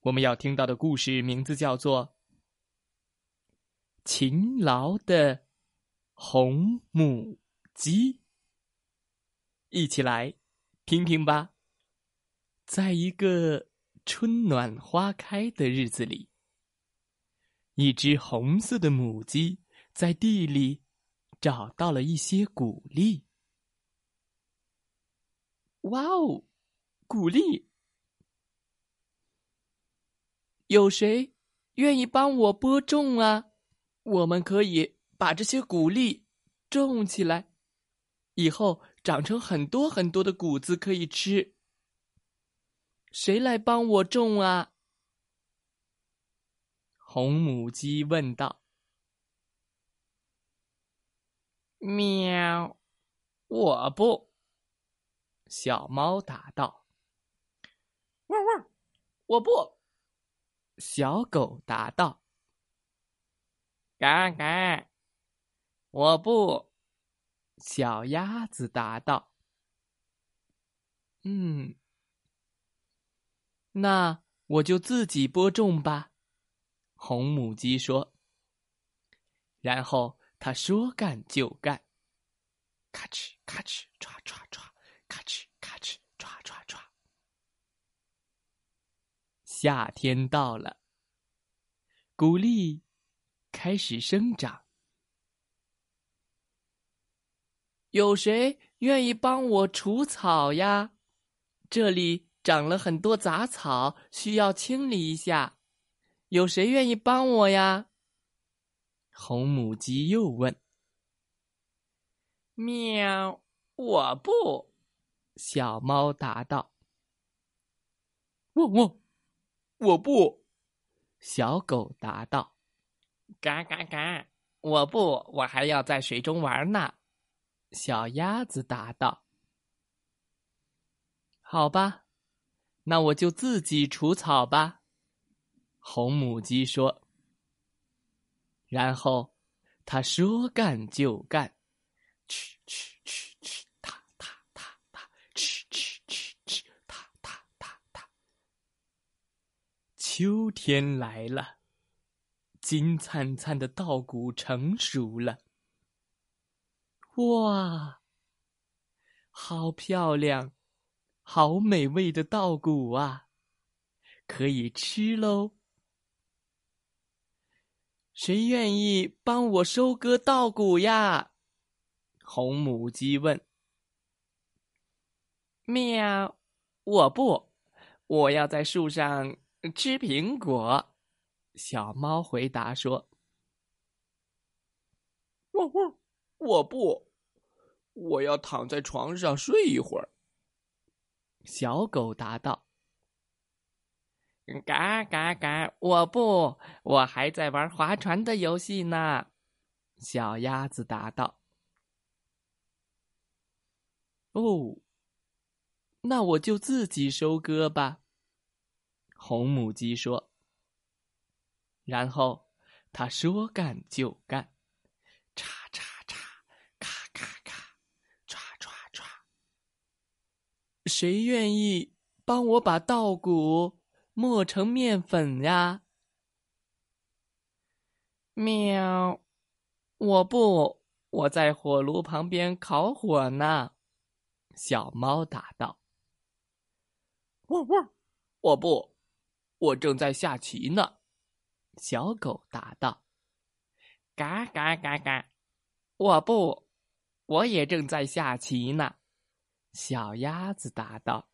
我们要听到的故事名字叫做《勤劳的红母鸡》，一起来听听吧。在一个春暖花开的日子里。一只红色的母鸡在地里找到了一些谷粒。哇哦，谷粒！有谁愿意帮我播种啊？我们可以把这些谷粒种起来，以后长成很多很多的谷子可以吃。谁来帮我种啊？红母鸡问道：“喵，我不。”小猫答道：“汪汪，我不。”小狗答道：“嘎嘎，我不。”小鸭子答道：“嗯，那我就自己播种吧。”红母鸡说。然后他说干就干，咔哧咔哧，唰唰唰，咔哧咔哧，唰唰唰。夏天到了，谷粒开始生长。有谁愿意帮我除草呀？这里长了很多杂草，需要清理一下。有谁愿意帮我呀？红母鸡又问。喵，我不。小猫答道。汪汪，我不。小狗答道。嘎嘎嘎，我不，我还要在水中玩呢。小鸭子答道。好吧，那我就自己除草吧。红母鸡说：“然后，它说干就干，哧哧哧哧，秋天来了，金灿灿的稻谷成熟了。哇，好漂亮，好美味的稻谷啊！可以吃喽。”谁愿意帮我收割稻谷呀？红母鸡问。喵，我不，我要在树上吃苹果。小猫回答说。汪汪，我不，我要躺在床上睡一会儿。小狗答道。嘎嘎嘎！我不，我还在玩划船的游戏呢。小鸭子答道：“哦，那我就自己收割吧。”红母鸡说。然后他说干就干，嚓嚓嚓，咔咔咔，唰唰唰。谁愿意帮我把稻谷？磨成面粉呀！喵，我不，我在火炉旁边烤火呢。小猫答道。汪汪，我不，我正在下棋呢。小狗答道。嘎嘎嘎嘎，我不，我也正在下棋呢。小鸭子答道。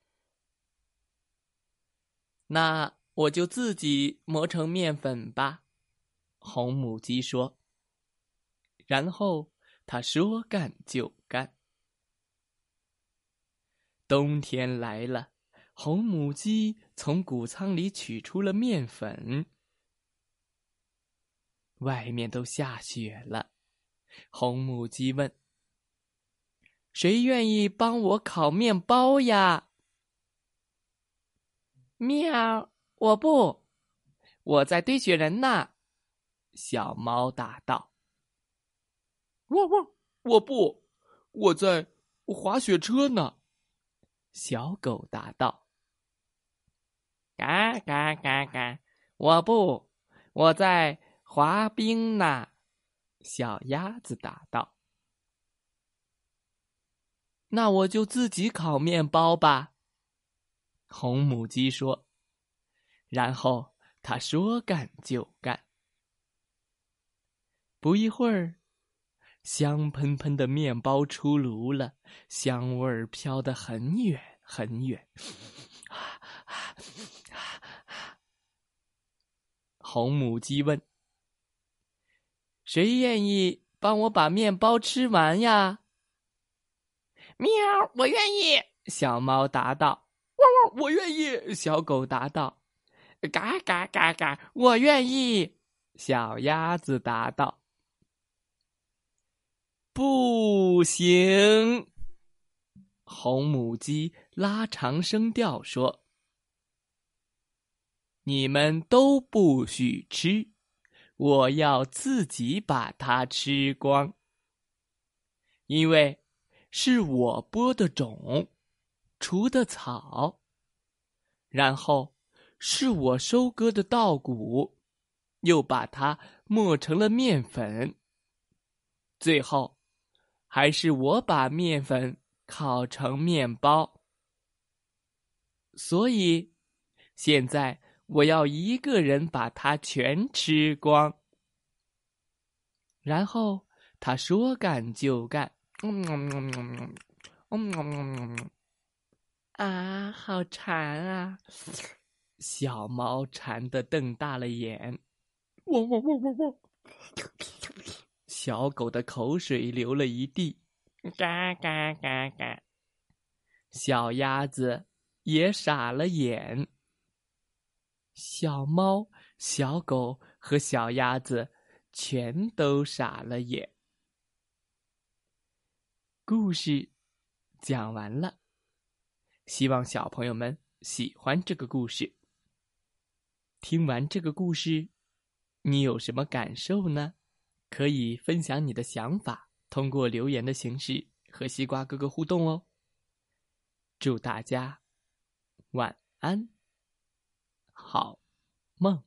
那我就自己磨成面粉吧，红母鸡说。然后他说干就干。冬天来了，红母鸡从谷仓里取出了面粉。外面都下雪了，红母鸡问：“谁愿意帮我烤面包呀？”喵，我不，我在堆雪人呢。小猫答道：“汪汪，我不，我在滑雪车呢。”小狗答道：“嘎嘎嘎嘎，我不，我在滑冰呢。”小鸭子答道：“那我就自己烤面包吧。”红母鸡说，然后他说干就干。不一会儿，香喷喷的面包出炉了，香味儿飘得很远很远。红母鸡问：“谁愿意帮我把面包吃完呀？”喵，我愿意。小猫答道：“汪汪，我愿意。”小狗答道：“嘎嘎嘎嘎，我愿意。”小鸭子答道。不行！红母鸡拉长声调说：“你们都不许吃，我要自己把它吃光。因为是我播的种，除的草，然后是我收割的稻谷，又把它磨成了面粉，最后。”还是我把面粉烤成面包，所以现在我要一个人把它全吃光。然后他说干就干，嗯嗯嗯嗯嗯嗯嗯，啊，好馋啊！小猫馋的瞪大了眼，汪汪汪汪汪！小狗的口水流了一地，嘎嘎嘎嘎。小鸭子也傻了眼。小猫、小狗和小鸭子全都傻了眼。故事讲完了，希望小朋友们喜欢这个故事。听完这个故事，你有什么感受呢？可以分享你的想法，通过留言的形式和西瓜哥哥互动哦。祝大家晚安，好梦。